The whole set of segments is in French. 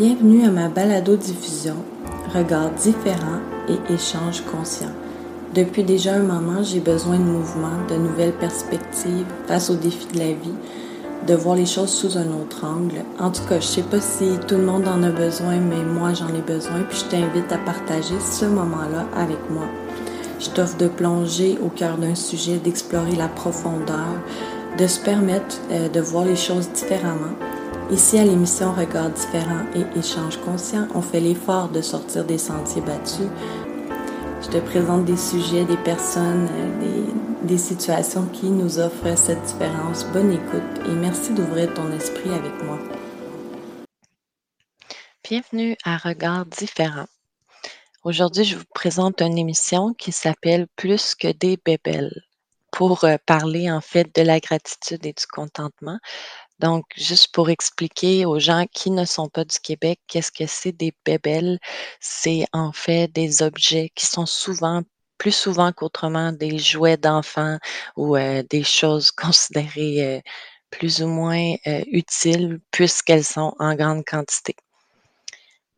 Bienvenue à ma balado-diffusion Regards différents et échanges conscients. Depuis déjà un moment, j'ai besoin de mouvement, de nouvelles perspectives face aux défis de la vie, de voir les choses sous un autre angle. En tout cas, je sais pas si tout le monde en a besoin, mais moi j'en ai besoin, puis je t'invite à partager ce moment-là avec moi. Je t'offre de plonger au cœur d'un sujet, d'explorer la profondeur, de se permettre euh, de voir les choses différemment. Ici à l'émission Regards différents et échanges conscients, on fait l'effort de sortir des sentiers battus. Je te présente des sujets, des personnes, euh, des, situations qui nous offrent cette différence. Bonne écoute et merci d'ouvrir ton esprit avec moi. Bienvenue à Regards différents. Aujourd'hui, je vous présente une émission qui s'appelle Plus que des bébelles pour euh, parler en fait de la gratitude et du contentement. Donc, juste pour expliquer aux gens qui ne sont pas du Québec, qu'est-ce que c'est des bébelles? C'est en fait des objets qui sont souvent, plus souvent qu'autrement, des jouets d'enfants ou euh, des choses considérées euh, plus ou moins utiles puisqu'elles sont en grande quantité.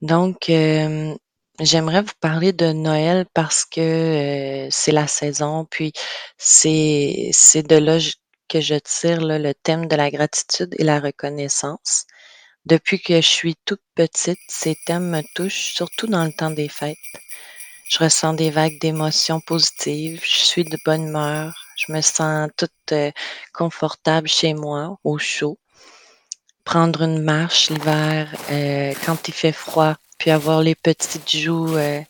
Donc, J'aimerais vous parler de Noël parce que, c'est la saison, puis c'est c'est de là je tire le thème de la gratitude et la reconnaissance. Depuis que je suis toute petite, ces thèmes me touchent, surtout dans le temps des fêtes. Je ressens des vagues d'émotions positives, je suis de bonne humeur, je me sens toute, confortable chez moi, au chaud. Prendre une marche l'hiver, quand il fait froid puis avoir les petites joues euh,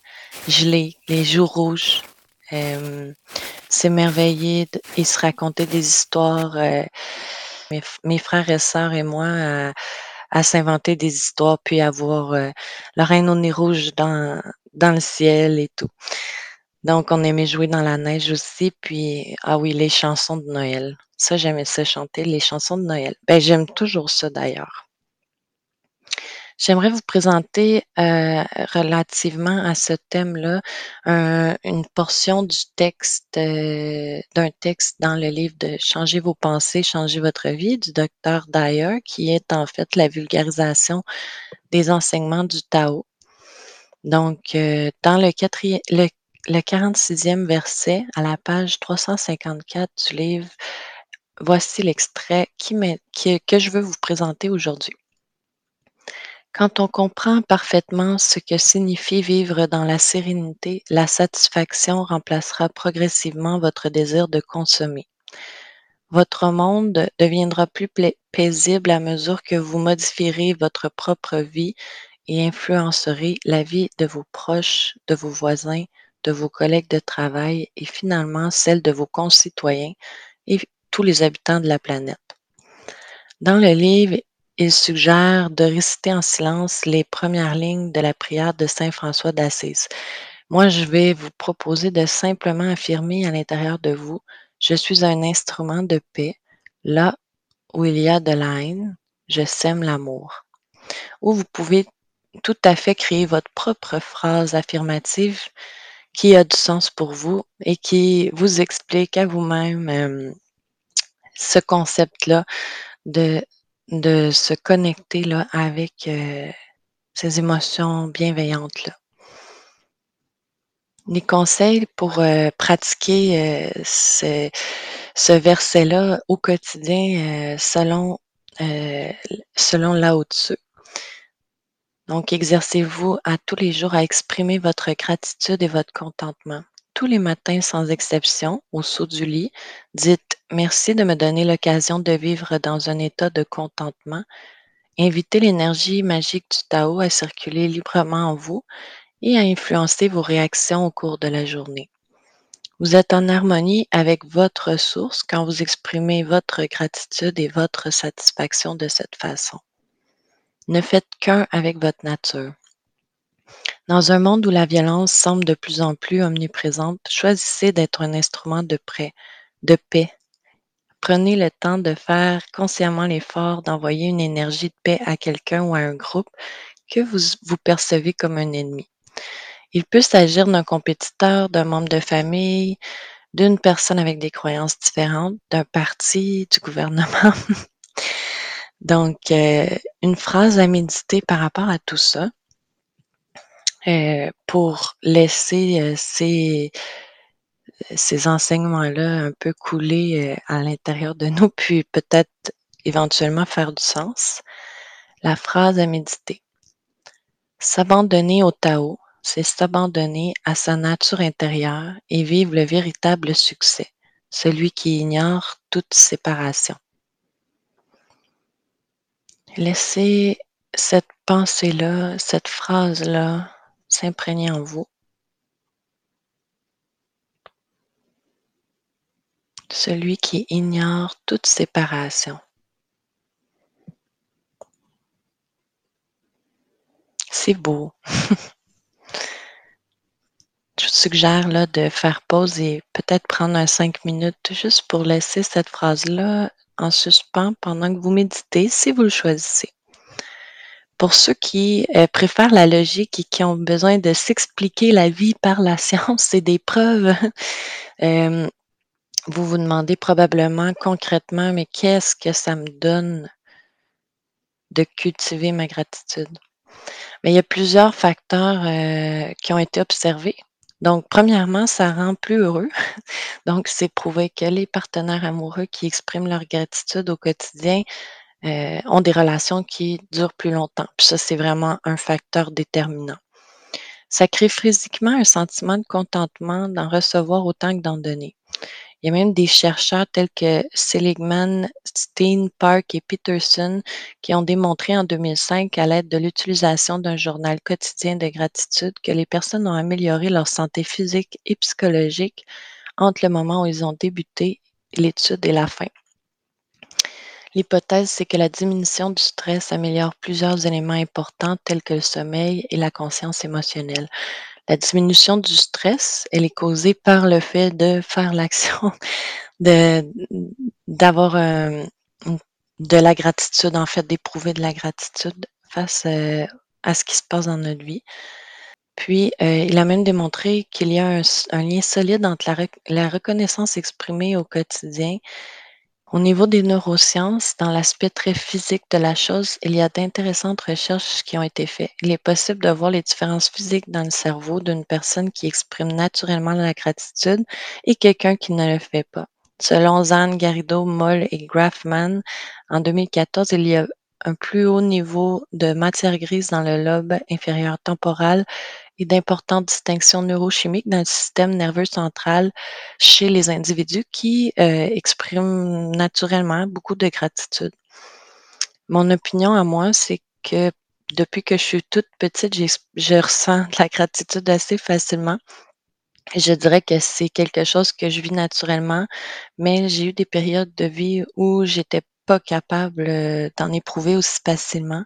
gelées, les joues rouges, euh, s'émerveiller et se raconter des histoires. Euh, mes, frères et sœurs et moi à, s'inventer des histoires, puis avoir euh, la reine au nez rouge dans, dans le ciel et tout. Donc, on aimait jouer dans la neige aussi. Puis, ah oui, les chansons de Noël. Ça, j'aimais ça chanter, les chansons de Noël. Ben, j'aime toujours ça d'ailleurs. J'aimerais vous présenter euh, relativement à ce thème-là une portion du texte, euh, d'un texte dans le livre de Changer vos pensées, changer votre vie du docteur Dyer, qui est en fait la vulgarisation des enseignements du Tao. Donc, euh, dans le, quatrième, le, 46e verset, à la page 354 du livre, voici l'extrait qui, qui, que je veux vous présenter aujourd'hui. Quand on comprend parfaitement ce que signifie vivre dans la sérénité, la satisfaction remplacera progressivement votre désir de consommer. Votre monde deviendra plus paisible à mesure que vous modifierez votre propre vie et influencerez la vie de vos proches, de vos voisins, de vos collègues de travail et finalement celle de vos concitoyens et tous les habitants de la planète. Dans le livre il suggère de réciter en silence les premières lignes de la prière de saint François d'Assise. Moi, je vais vous proposer de simplement affirmer à l'intérieur de vous, je suis un instrument de paix. Là où il y a de la haine, je sème l'amour. Ou vous pouvez tout à fait créer votre propre phrase affirmative qui a du sens pour vous et qui vous explique à vous-même euh, ce concept-là de de se connecter là, avec euh, ces émotions bienveillantes-là. Les conseils pour euh, pratiquer euh, ce, verset-là au quotidien selon, selon là-au-dessus. Donc, exercez-vous à tous les jours à exprimer votre gratitude et votre contentement tous les matins sans exception, au saut du lit, dites merci de me donner l'occasion de vivre dans un état de contentement. Invitez l'énergie magique du Tao à circuler librement en vous et à influencer vos réactions au cours de la journée. Vous êtes en harmonie avec votre source quand vous exprimez votre gratitude et votre satisfaction de cette façon. Ne faites qu'un avec votre nature. Dans un monde où la violence semble de plus en plus omniprésente, choisissez d'être un instrument de, prêt, de paix. Prenez le temps de faire consciemment l'effort d'envoyer une énergie de paix à quelqu'un ou à un groupe que vous, vous percevez comme un ennemi. Il peut s'agir d'un compétiteur, d'un membre de famille, d'une personne avec des croyances différentes, d'un parti, du gouvernement. Donc, euh, une phrase à méditer par rapport à tout ça euh, pour laisser euh, ces, ces enseignements-là un peu couler à l'intérieur de nous, puis peut-être éventuellement faire du sens. La phrase à méditer. S'abandonner au Tao, c'est s'abandonner à sa nature intérieure et vivre le véritable succès, celui qui ignore toute séparation. Laissez cette pensée-là, cette phrase-là s'imprégner en vous. Celui qui ignore toute séparation. C'est beau. Je vous suggère là, de faire pause et peut-être prendre un cinq minutes juste pour laisser cette phrase-là en suspens pendant que vous méditez, si vous le choisissez. Pour ceux qui euh, préfèrent la logique et qui ont besoin de s'expliquer la vie par la science et des preuves, euh, vous vous demandez probablement concrètement, mais qu'est-ce que ça me donne de cultiver ma gratitude? Mais il y a plusieurs facteurs euh, qui ont été observés. Donc, premièrement, ça rend plus heureux. Donc, c'est prouvé que les partenaires amoureux qui expriment leur gratitude au quotidien euh, ont des relations qui durent plus longtemps. Puis ça, c'est vraiment un facteur déterminant. Ça crée physiquement un sentiment de contentement d'en recevoir autant que d'en donner. Il y a même des chercheurs tels que Seligman, Steen, Park et Peterson qui ont démontré en 2005 à l'aide de l'utilisation d'un journal quotidien de gratitude que les personnes ont amélioré leur santé physique et psychologique entre le moment où ils ont débuté l'étude et la fin. L'hypothèse, c'est que la diminution du stress améliore plusieurs éléments importants tels que le sommeil et la conscience émotionnelle. La diminution du stress, elle est causée par le fait de faire l'action, d'avoir euh, de la gratitude, en fait, d'éprouver de la gratitude face euh, à ce qui se passe dans notre vie. Puis, euh, il a même démontré qu'il y a un, lien solide entre la reconnaissance exprimée au quotidien au niveau des neurosciences, dans l'aspect très physique de la chose, il y a d'intéressantes recherches qui ont été faites. Il est possible de voir les différences physiques dans le cerveau d'une personne qui exprime naturellement la gratitude et quelqu'un qui ne le fait pas. Selon Zan, Garrido, Moll et Grafman, en 2014, il y a un plus haut niveau de matière grise dans le lobe inférieur temporal et d'importantes distinctions neurochimiques dans le système nerveux central chez les individus qui euh, expriment naturellement beaucoup de gratitude. Mon opinion à moi, c'est que depuis que je suis toute petite, je ressens la gratitude assez facilement. Je dirais que c'est quelque chose que je vis naturellement, mais j'ai eu des périodes de vie où j'étais pas capable euh, d'en éprouver aussi facilement.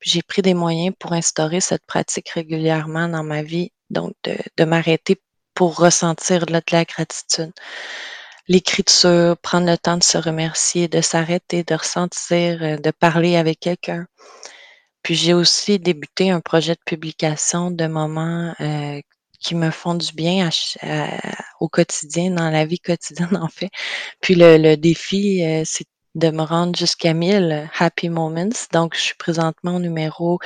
J'ai pris des moyens pour instaurer cette pratique régulièrement dans ma vie, donc de, m'arrêter pour ressentir de la, gratitude. L'écriture, prendre le temps de se remercier, de s'arrêter, de ressentir, euh, de parler avec quelqu'un. Puis j'ai aussi débuté un projet de publication de moments euh, qui me font du bien au quotidien, dans la vie quotidienne en fait. Puis le, défi, c'est de me rendre jusqu'à 1000 happy moments. Donc, je suis présentement au numéro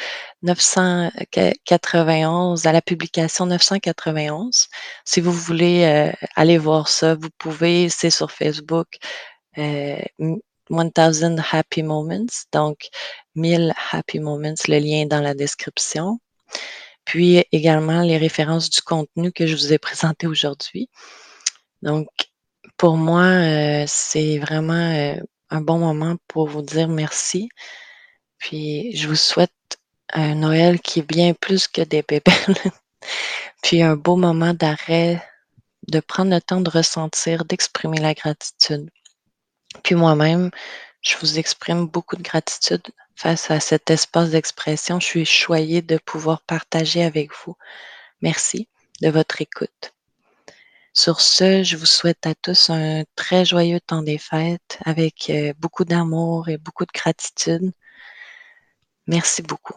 991, à la publication 991. Si vous voulez euh, aller voir ça, vous pouvez, c'est sur Facebook, euh, 1000 happy moments. Donc, 1000 happy moments, le lien est dans la description. Puis également les références du contenu que je vous ai présenté aujourd'hui. Donc, pour moi, euh, c'est vraiment euh, un bon moment pour vous dire merci. Puis je vous souhaite un Noël qui est bien plus que des bébés. Puis un beau moment d'arrêt, de prendre le temps de ressentir, d'exprimer la gratitude. Puis moi-même, je vous exprime beaucoup de gratitude face à cet espace d'expression. Je suis choyée de pouvoir partager avec vous. Merci de votre écoute. Sur ce, je vous souhaite à tous un très joyeux temps des fêtes avec euh, beaucoup d'amour et beaucoup de gratitude. Merci beaucoup.